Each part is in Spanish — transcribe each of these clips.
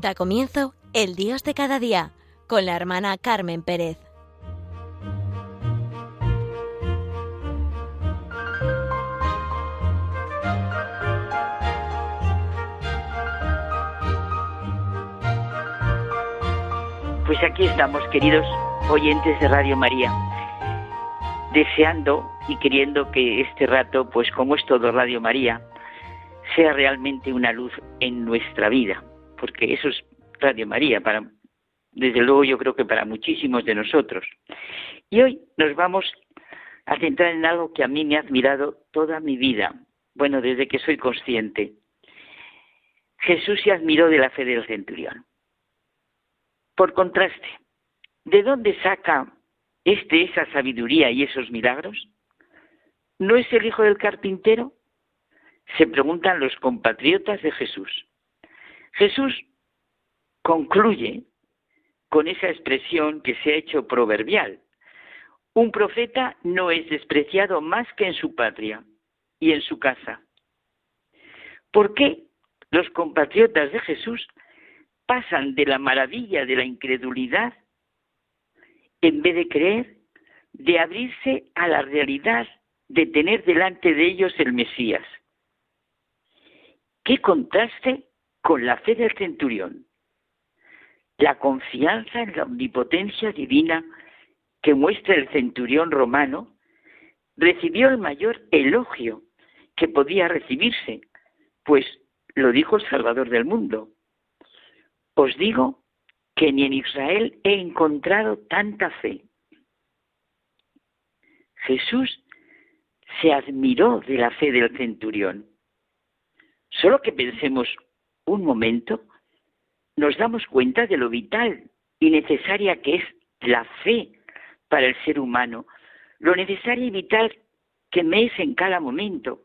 Da comienzo El Dios de cada día con la hermana Carmen Pérez. Pues aquí estamos, queridos oyentes de Radio María, deseando y queriendo que este rato, pues como es todo Radio María, sea realmente una luz en nuestra vida, porque eso es Radio María, para, desde luego yo creo que para muchísimos de nosotros. Y hoy nos vamos a centrar en algo que a mí me ha admirado toda mi vida, bueno, desde que soy consciente. Jesús se admiró de la fe del centurión. Por contraste, ¿de dónde saca este esa sabiduría y esos milagros? ¿No es el hijo del carpintero? Se preguntan los compatriotas de Jesús. Jesús concluye con esa expresión que se ha hecho proverbial. Un profeta no es despreciado más que en su patria y en su casa. ¿Por qué los compatriotas de Jesús pasan de la maravilla de la incredulidad en vez de creer, de abrirse a la realidad de tener delante de ellos el Mesías? ¿Qué contraste con la fe del centurión? La confianza en la omnipotencia divina que muestra el centurión romano recibió el mayor elogio que podía recibirse, pues lo dijo el Salvador del mundo. Os digo que ni en Israel he encontrado tanta fe. Jesús se admiró de la fe del centurión. Solo que pensemos un momento, nos damos cuenta de lo vital y necesaria que es la fe para el ser humano, lo necesario y vital que me es en cada momento.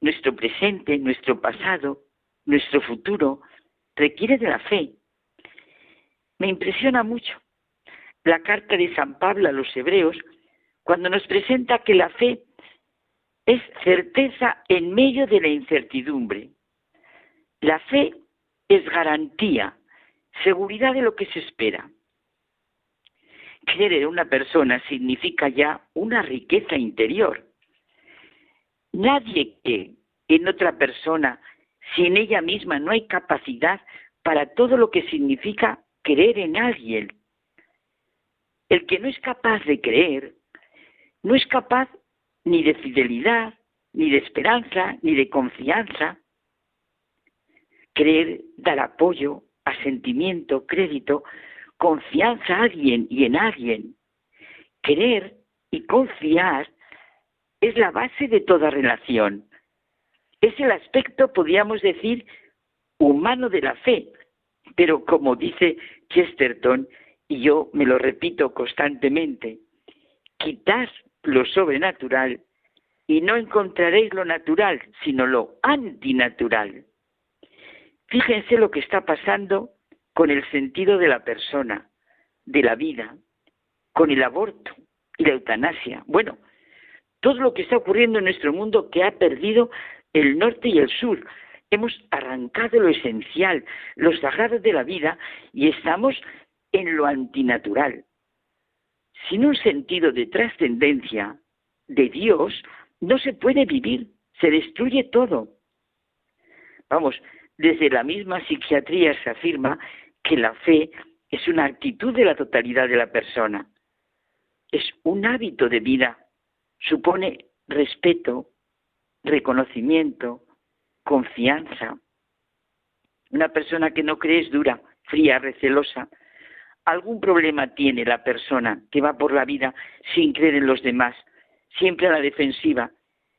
Nuestro presente, nuestro pasado, nuestro futuro, requiere de la fe. Me impresiona mucho la carta de San Pablo a los hebreos cuando nos presenta que la fe es certeza en medio de la incertidumbre. La fe es garantía, seguridad de lo que se espera. Creer en una persona significa ya una riqueza interior. Nadie que en otra persona si en ella misma no hay capacidad para todo lo que significa creer en alguien. El que no es capaz de creer, no es capaz ni de fidelidad, ni de esperanza, ni de confianza. Creer, dar apoyo, asentimiento, crédito, confianza a alguien y en alguien. Creer y confiar es la base de toda relación. Es el aspecto, podríamos decir, humano de la fe. Pero como dice Chesterton, y yo me lo repito constantemente, quitad lo sobrenatural y no encontraréis lo natural, sino lo antinatural. Fíjense lo que está pasando con el sentido de la persona, de la vida, con el aborto y la eutanasia. Bueno, todo lo que está ocurriendo en nuestro mundo que ha perdido el norte y el sur. Hemos arrancado lo esencial, los sagrados de la vida y estamos en lo antinatural. Sin un sentido de trascendencia de Dios, no se puede vivir, se destruye todo. Vamos, desde la misma psiquiatría se afirma que la fe es una actitud de la totalidad de la persona, es un hábito de vida, supone respeto, reconocimiento, confianza. Una persona que no cree es dura, fría, recelosa. Algún problema tiene la persona que va por la vida sin creer en los demás, siempre a la defensiva,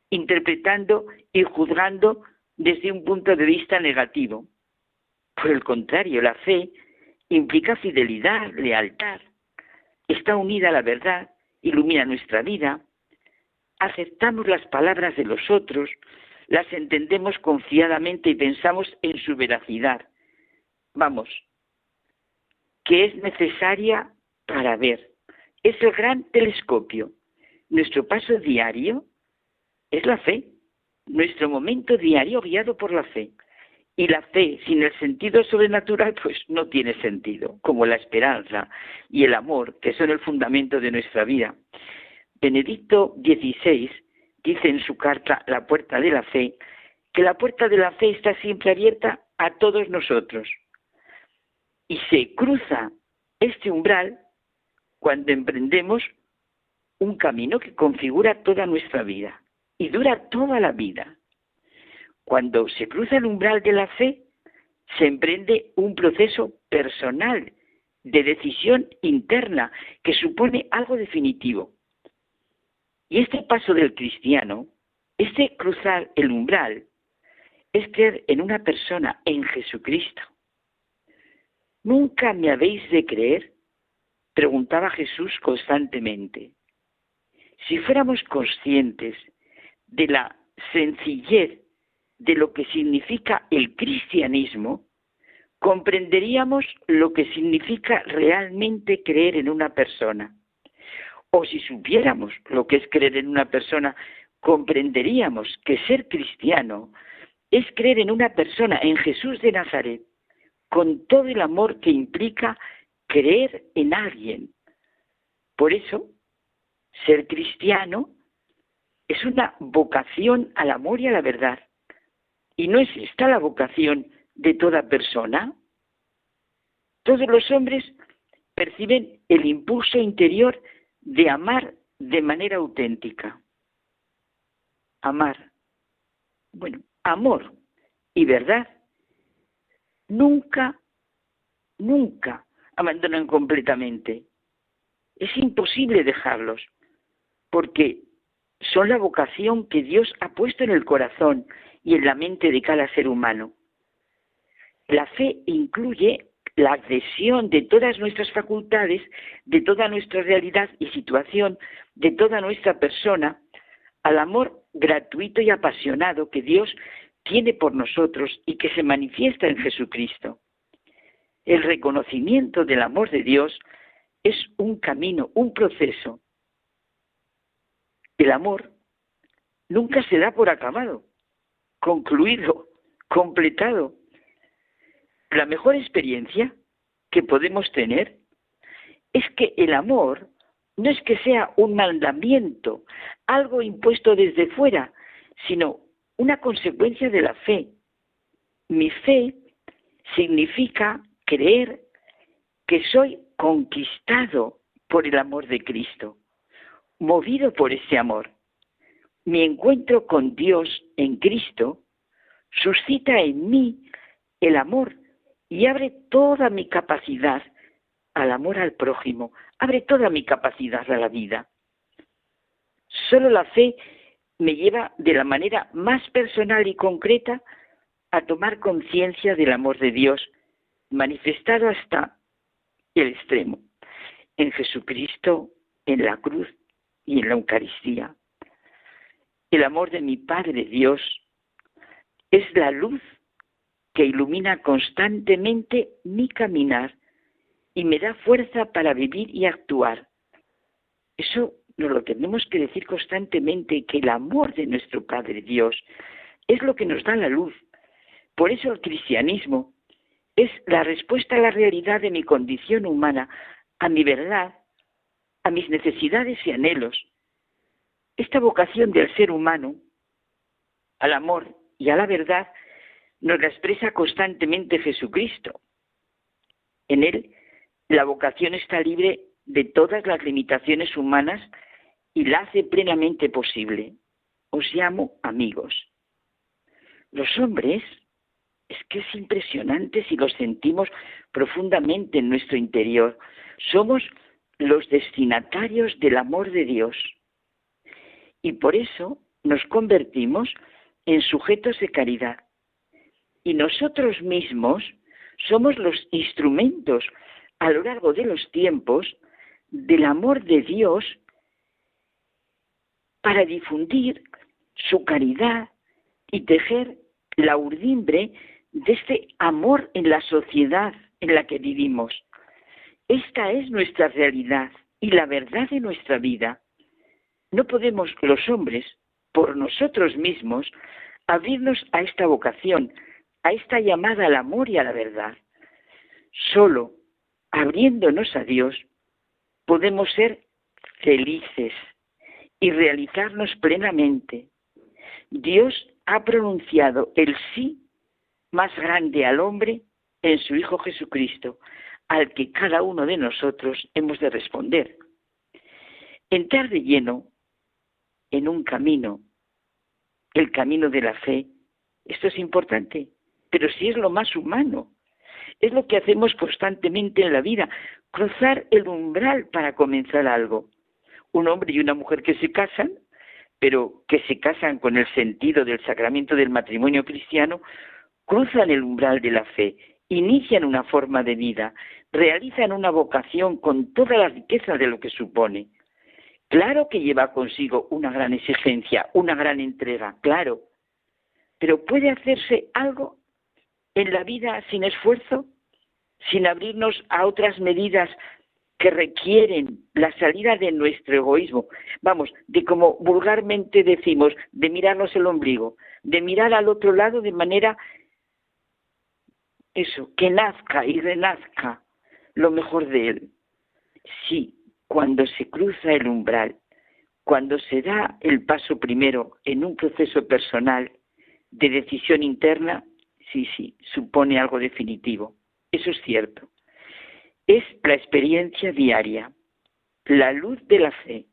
interpretando y juzgando desde un punto de vista negativo. Por el contrario, la fe implica fidelidad, lealtad, está unida a la verdad, ilumina nuestra vida, aceptamos las palabras de los otros, las entendemos confiadamente y pensamos en su veracidad. Vamos, que es necesaria para ver. Es el gran telescopio. Nuestro paso diario es la fe, nuestro momento diario guiado por la fe. Y la fe sin el sentido sobrenatural pues no tiene sentido, como la esperanza y el amor, que son el fundamento de nuestra vida. Benedicto XVI dice en su carta La puerta de la fe, que la puerta de la fe está siempre abierta a todos nosotros. Y se cruza este umbral cuando emprendemos un camino que configura toda nuestra vida y dura toda la vida. Cuando se cruza el umbral de la fe, se emprende un proceso personal de decisión interna que supone algo definitivo. Y este paso del cristiano, este cruzar el umbral, es creer en una persona, en Jesucristo. ¿Nunca me habéis de creer? preguntaba Jesús constantemente. Si fuéramos conscientes de la sencillez de lo que significa el cristianismo, comprenderíamos lo que significa realmente creer en una persona. O si supiéramos lo que es creer en una persona, comprenderíamos que ser cristiano es creer en una persona, en Jesús de Nazaret, con todo el amor que implica creer en alguien. Por eso, ser cristiano es una vocación al amor y a la verdad. ¿Y no es esta la vocación de toda persona? Todos los hombres perciben el impulso interior de amar de manera auténtica. Amar. Bueno, amor y verdad nunca, nunca abandonan completamente. Es imposible dejarlos, porque son la vocación que Dios ha puesto en el corazón y en la mente de cada ser humano. La fe incluye la adhesión de todas nuestras facultades, de toda nuestra realidad y situación, de toda nuestra persona, al amor gratuito y apasionado que Dios tiene por nosotros y que se manifiesta en Jesucristo. El reconocimiento del amor de Dios es un camino, un proceso. El amor nunca se da por acabado, concluido, completado. La mejor experiencia que podemos tener es que el amor no es que sea un mandamiento, algo impuesto desde fuera, sino una consecuencia de la fe. Mi fe significa creer que soy conquistado por el amor de Cristo, movido por ese amor. Mi encuentro con Dios en Cristo suscita en mí el amor y abre toda mi capacidad al amor al prójimo, abre toda mi capacidad a la vida. Solo la fe me lleva de la manera más personal y concreta a tomar conciencia del amor de Dios, manifestado hasta el extremo, en Jesucristo, en la cruz y en la Eucaristía. El amor de mi Padre Dios es la luz que ilumina constantemente mi caminar y me da fuerza para vivir y actuar. Eso nos lo tenemos que decir constantemente, que el amor de nuestro Padre Dios es lo que nos da la luz. Por eso el cristianismo es la respuesta a la realidad de mi condición humana, a mi verdad, a mis necesidades y anhelos. Esta vocación del ser humano al amor y a la verdad nos la expresa constantemente Jesucristo. En él la vocación está libre de todas las limitaciones humanas y la hace plenamente posible. Os llamo amigos. Los hombres, es que es impresionante si lo sentimos profundamente en nuestro interior. Somos los destinatarios del amor de Dios. Y por eso nos convertimos en sujetos de caridad. Y nosotros mismos somos los instrumentos a lo largo de los tiempos del amor de Dios para difundir su caridad y tejer la urdimbre de este amor en la sociedad en la que vivimos. Esta es nuestra realidad y la verdad de nuestra vida. No podemos los hombres, por nosotros mismos, abrirnos a esta vocación, a esta llamada al amor y a la verdad. Solo abriéndonos a Dios podemos ser felices y realizarnos plenamente. Dios ha pronunciado el sí más grande al hombre en su Hijo Jesucristo, al que cada uno de nosotros hemos de responder. Entrar de lleno en un camino, el camino de la fe, esto es importante, pero si es lo más humano, es lo que hacemos constantemente en la vida, cruzar el umbral para comenzar algo. Un hombre y una mujer que se casan, pero que se casan con el sentido del sacramento del matrimonio cristiano, cruzan el umbral de la fe, inician una forma de vida, realizan una vocación con toda la riqueza de lo que supone. Claro que lleva consigo una gran exigencia, una gran entrega, claro, pero ¿puede hacerse algo en la vida sin esfuerzo, sin abrirnos a otras medidas que requieren la salida de nuestro egoísmo, vamos, de como vulgarmente decimos, de mirarnos el ombligo, de mirar al otro lado de manera, eso, que nazca y renazca lo mejor de él. Sí, cuando se cruza el umbral, cuando se da el paso primero en un proceso personal de decisión interna, sí, sí, supone algo definitivo. Eso es cierto. Es la experiencia diaria, la luz de la fe.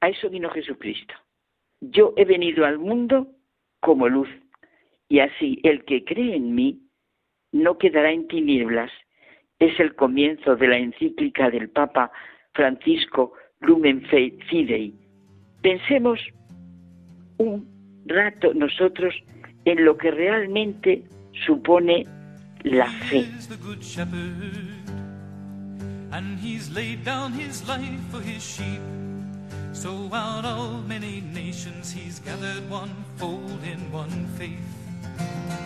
A eso vino Jesucristo. Yo he venido al mundo como luz, y así el que cree en mí no quedará en tinieblas. Es el comienzo de la encíclica del Papa Francisco Lumen Fidei. Pensemos un rato nosotros en lo que realmente supone la fe. And he's laid down his life for his sheep. So out of many nations he's gathered one fold in one faith.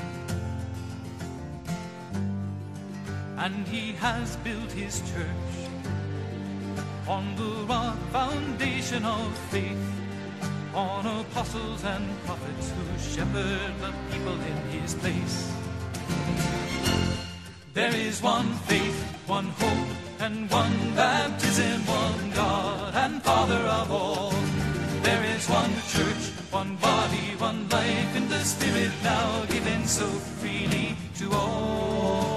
And he has built his church on the rock foundation of faith on apostles and prophets who shepherd the people in his place. There is one faith, one hope, and one baptism, one God and Father of all. There is one church, one body, one life in the Spirit now given so freely to all.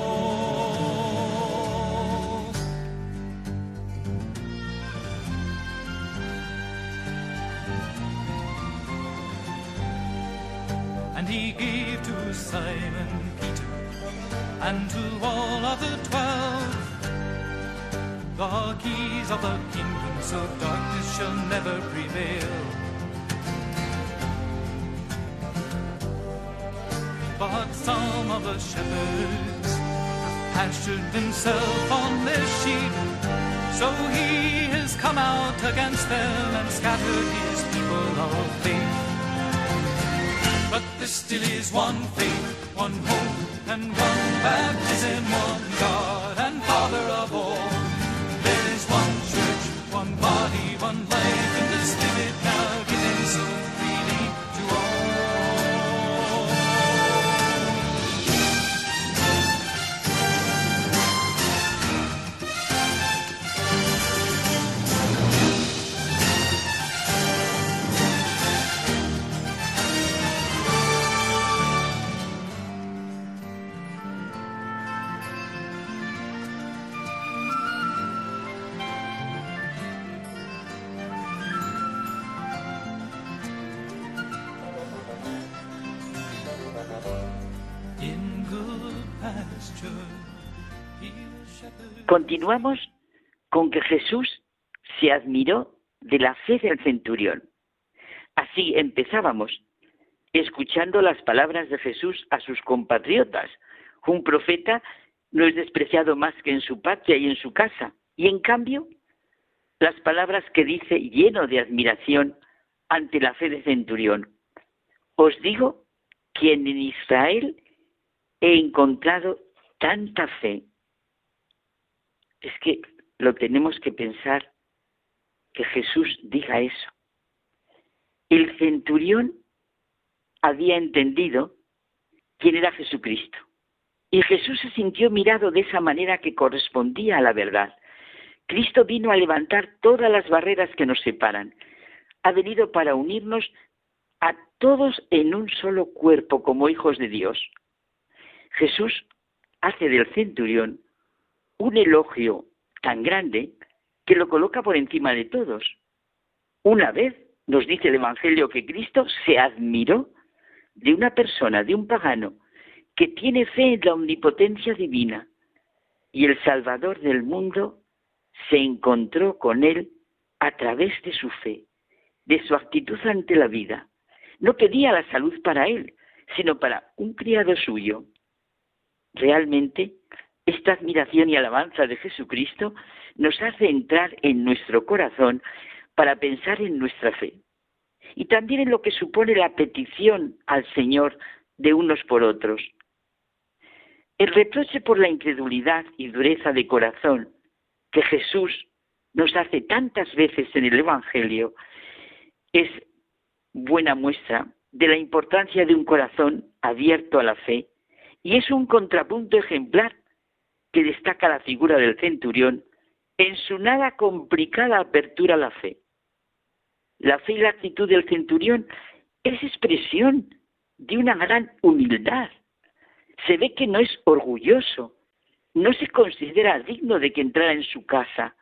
He gave to Simon Peter and to all of the twelve the keys of the kingdom so darkness shall never prevail. But some of the shepherds have pastured himself on their sheep, so he has come out against them and scattered his people of faith. Still is one faith, one hope, and one baptism, one God Continuamos con que Jesús se admiró de la fe del centurión. Así empezábamos, escuchando las palabras de Jesús a sus compatriotas. Un profeta no es despreciado más que en su patria y en su casa. Y en cambio, las palabras que dice lleno de admiración ante la fe del centurión. Os digo que en Israel he encontrado tanta fe es que lo tenemos que pensar que Jesús diga eso. El centurión había entendido quién era Jesucristo. Y Jesús se sintió mirado de esa manera que correspondía a la verdad. Cristo vino a levantar todas las barreras que nos separan. Ha venido para unirnos a todos en un solo cuerpo como hijos de Dios. Jesús hace del centurión un elogio tan grande que lo coloca por encima de todos. Una vez nos dice el Evangelio que Cristo se admiró de una persona, de un pagano, que tiene fe en la omnipotencia divina y el Salvador del mundo se encontró con él a través de su fe, de su actitud ante la vida. No pedía la salud para él, sino para un criado suyo. Realmente, esta admiración y alabanza de Jesucristo nos hace entrar en nuestro corazón para pensar en nuestra fe y también en lo que supone la petición al Señor de unos por otros. El reproche por la incredulidad y dureza de corazón que Jesús nos hace tantas veces en el Evangelio es buena muestra de la importancia de un corazón abierto a la fe y es un contrapunto ejemplar que destaca la figura del centurión en su nada complicada apertura a la fe. La fe y la actitud del centurión es expresión de una gran humildad. Se ve que no es orgulloso, no se considera digno de que entrara en su casa.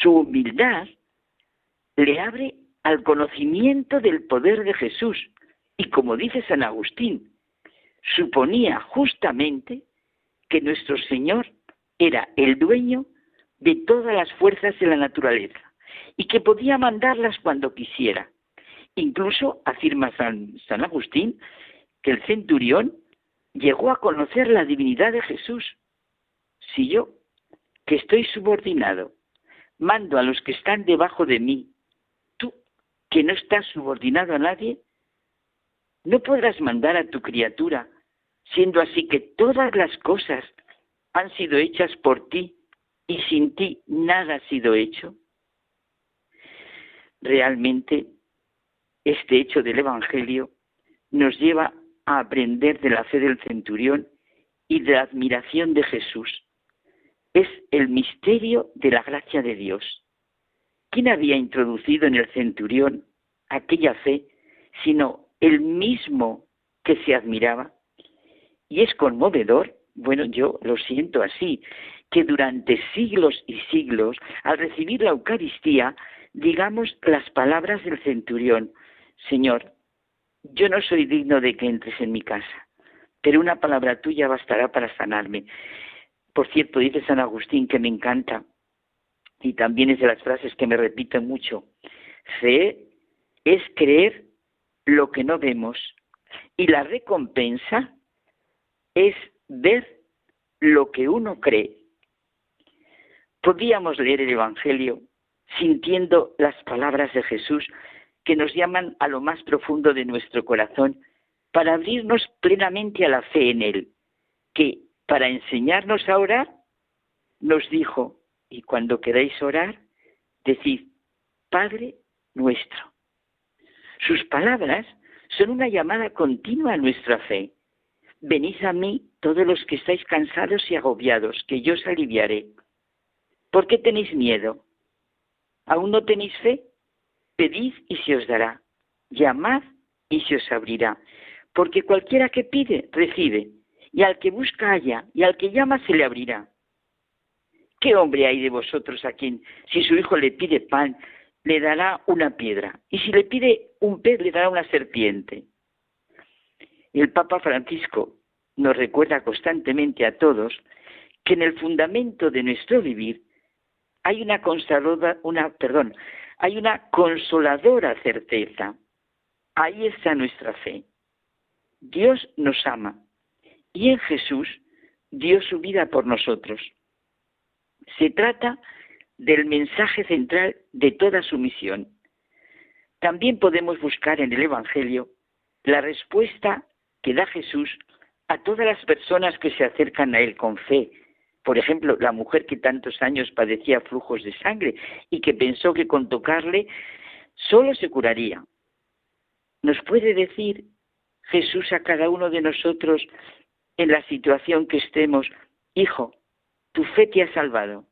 Su humildad le abre al conocimiento del poder de Jesús. Y como dice San Agustín, suponía justamente que nuestro Señor era el dueño de todas las fuerzas de la naturaleza y que podía mandarlas cuando quisiera. Incluso afirma San, San Agustín que el centurión llegó a conocer la divinidad de Jesús. Si yo, que estoy subordinado, mando a los que están debajo de mí que no estás subordinado a nadie, no podrás mandar a tu criatura, siendo así que todas las cosas han sido hechas por ti y sin ti nada ha sido hecho. Realmente, este hecho del Evangelio nos lleva a aprender de la fe del centurión y de la admiración de Jesús. Es el misterio de la gracia de Dios. ¿Quién había introducido en el centurión aquella fe, sino el mismo que se admiraba? Y es conmovedor, bueno, yo lo siento así, que durante siglos y siglos, al recibir la Eucaristía, digamos las palabras del centurión, Señor, yo no soy digno de que entres en mi casa, pero una palabra tuya bastará para sanarme. Por cierto, dice San Agustín que me encanta, y también es de las frases que me repiten mucho. Fe es creer lo que no vemos y la recompensa es ver lo que uno cree. Podíamos leer el Evangelio sintiendo las palabras de Jesús que nos llaman a lo más profundo de nuestro corazón para abrirnos plenamente a la fe en Él, que para enseñarnos a orar nos dijo, y cuando queráis orar, decid, Padre nuestro. Sus palabras son una llamada continua a nuestra fe. Venid a mí todos los que estáis cansados y agobiados, que yo os aliviaré. ¿Por qué tenéis miedo? ¿Aún no tenéis fe? Pedid y se os dará. Llamad y se os abrirá. Porque cualquiera que pide, recibe. Y al que busca halla, y al que llama se le abrirá. ¿Qué hombre hay de vosotros a quien, si su hijo le pide pan, le dará una piedra? Y si le pide un pez, le dará una serpiente. El Papa Francisco nos recuerda constantemente a todos que en el fundamento de nuestro vivir hay una una, perdón, hay una consoladora certeza. Ahí está nuestra fe. Dios nos ama y en Jesús dio su vida por nosotros. Se trata del mensaje central de toda su misión. También podemos buscar en el Evangelio la respuesta que da Jesús a todas las personas que se acercan a Él con fe. Por ejemplo, la mujer que tantos años padecía flujos de sangre y que pensó que con tocarle solo se curaría. Nos puede decir Jesús a cada uno de nosotros en la situación que estemos, Hijo, tu fe te ha salvado.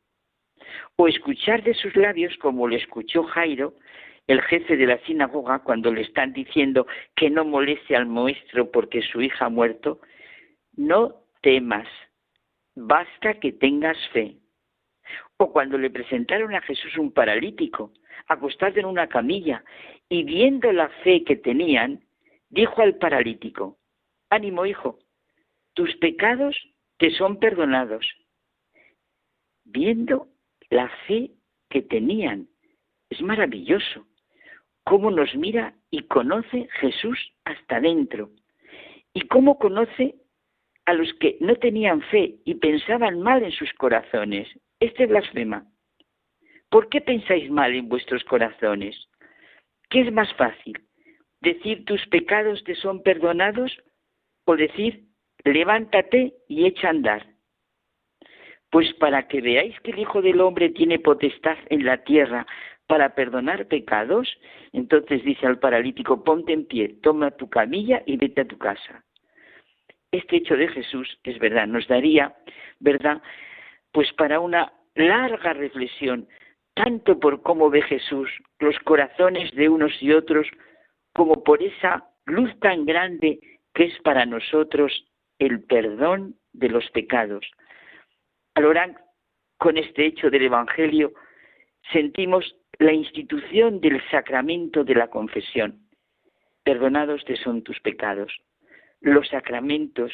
O escuchar de sus labios, como le escuchó Jairo, el jefe de la sinagoga, cuando le están diciendo que no moleste al maestro porque su hija ha muerto, no temas, basta que tengas fe. O cuando le presentaron a Jesús un paralítico, acostado en una camilla, y viendo la fe que tenían, dijo al paralítico, ánimo hijo, tus pecados te son perdonados. Viendo la fe que tenían, es maravilloso cómo nos mira y conoce Jesús hasta dentro y cómo conoce a los que no tenían fe y pensaban mal en sus corazones. Este blasfema. ¿Por qué pensáis mal en vuestros corazones? ¿Qué es más fácil? ¿Decir tus pecados te son perdonados o decir levántate y echa a andar? Pues para que veáis que el Hijo del Hombre tiene potestad en la tierra para perdonar pecados, entonces dice al paralítico, ponte en pie, toma tu camilla y vete a tu casa. Este hecho de Jesús es verdad, nos daría, ¿verdad? Pues para una larga reflexión, tanto por cómo ve Jesús los corazones de unos y otros, como por esa luz tan grande que es para nosotros el perdón de los pecados. Al con este hecho del Evangelio, sentimos la institución del sacramento de la confesión. Perdonados te son tus pecados. Los sacramentos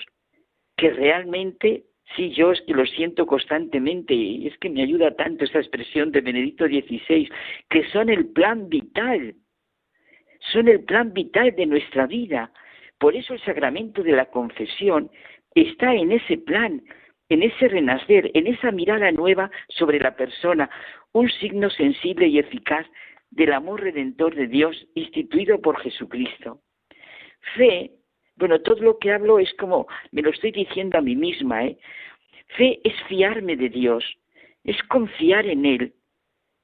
que realmente, sí, yo es que lo siento constantemente y es que me ayuda tanto esa expresión de Benedicto XVI, que son el plan vital, son el plan vital de nuestra vida. Por eso el sacramento de la confesión está en ese plan, en ese renacer, en esa mirada nueva sobre la persona, un signo sensible y eficaz del amor redentor de Dios instituido por Jesucristo. Fe, bueno, todo lo que hablo es como, me lo estoy diciendo a mí misma, ¿eh? Fe es fiarme de Dios, es confiar en Él,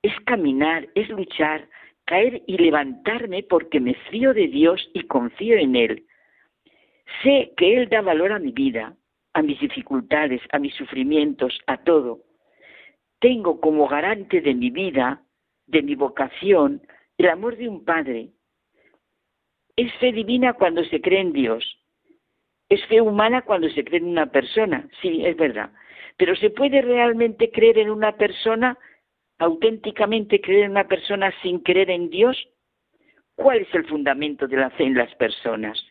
es caminar, es luchar, caer y levantarme porque me fío de Dios y confío en Él. Sé que Él da valor a mi vida, a mis dificultades, a mis sufrimientos, a todo tengo como garante de mi vida, de mi vocación, el amor de un Padre. Es fe divina cuando se cree en Dios. Es fe humana cuando se cree en una persona. Sí, es verdad. Pero ¿se puede realmente creer en una persona, auténticamente creer en una persona sin creer en Dios? ¿Cuál es el fundamento de la fe en las personas?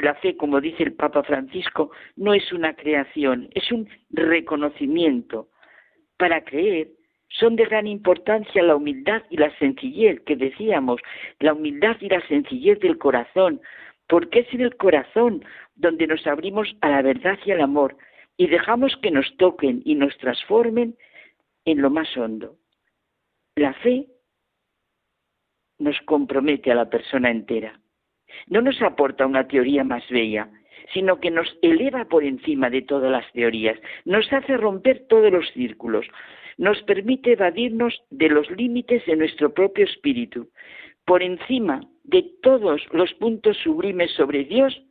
La fe, como dice el Papa Francisco, no es una creación, es un reconocimiento para creer son de gran importancia la humildad y la sencillez que decíamos, la humildad y la sencillez del corazón, porque es en el corazón donde nos abrimos a la verdad y al amor y dejamos que nos toquen y nos transformen en lo más hondo. La fe nos compromete a la persona entera. No nos aporta una teoría más bella, sino que nos eleva por encima de todas las teorías, nos hace romper todos los círculos, nos permite evadirnos de los límites de nuestro propio espíritu. Por encima de todos los puntos sublimes sobre Dios,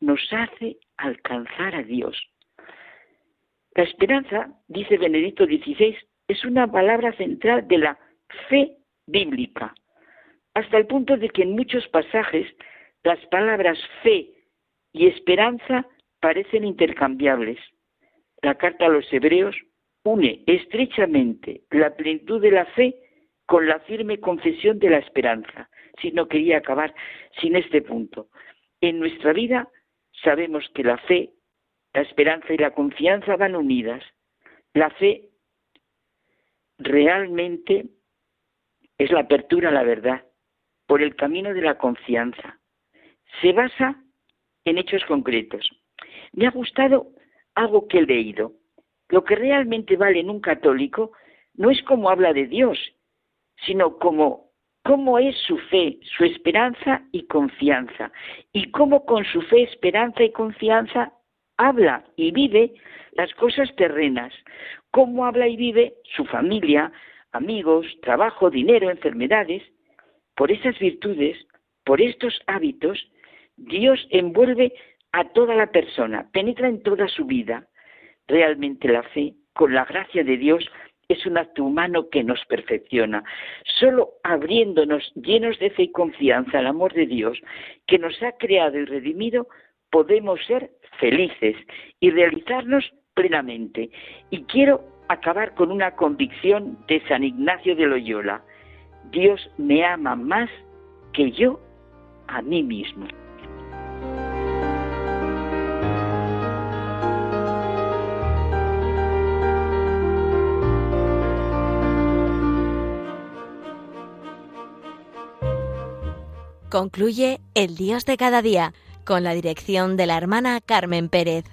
nos hace alcanzar a Dios. La esperanza, dice Benedicto XVI, es una palabra central de la fe bíblica, hasta el punto de que en muchos pasajes las palabras fe y esperanza parecen intercambiables. La carta a los hebreos une estrechamente la plenitud de la fe con la firme confesión de la esperanza. Si no quería acabar sin este punto. En nuestra vida sabemos que la fe, la esperanza y la confianza van unidas. La fe realmente es la apertura a la verdad por el camino de la confianza. Se basa en hechos concretos. Me ha gustado algo que he leído. Lo que realmente vale en un católico no es cómo habla de Dios, sino cómo, cómo es su fe, su esperanza y confianza, y cómo con su fe, esperanza y confianza habla y vive las cosas terrenas, cómo habla y vive su familia, amigos, trabajo, dinero, enfermedades. Por esas virtudes, por estos hábitos, Dios envuelve a toda la persona, penetra en toda su vida. Realmente la fe, con la gracia de Dios, es un acto humano que nos perfecciona. Solo abriéndonos llenos de fe y confianza al amor de Dios, que nos ha creado y redimido, podemos ser felices y realizarnos plenamente. Y quiero acabar con una convicción de San Ignacio de Loyola. Dios me ama más que yo a mí mismo. Concluye El Dios de cada día con la dirección de la hermana Carmen Pérez.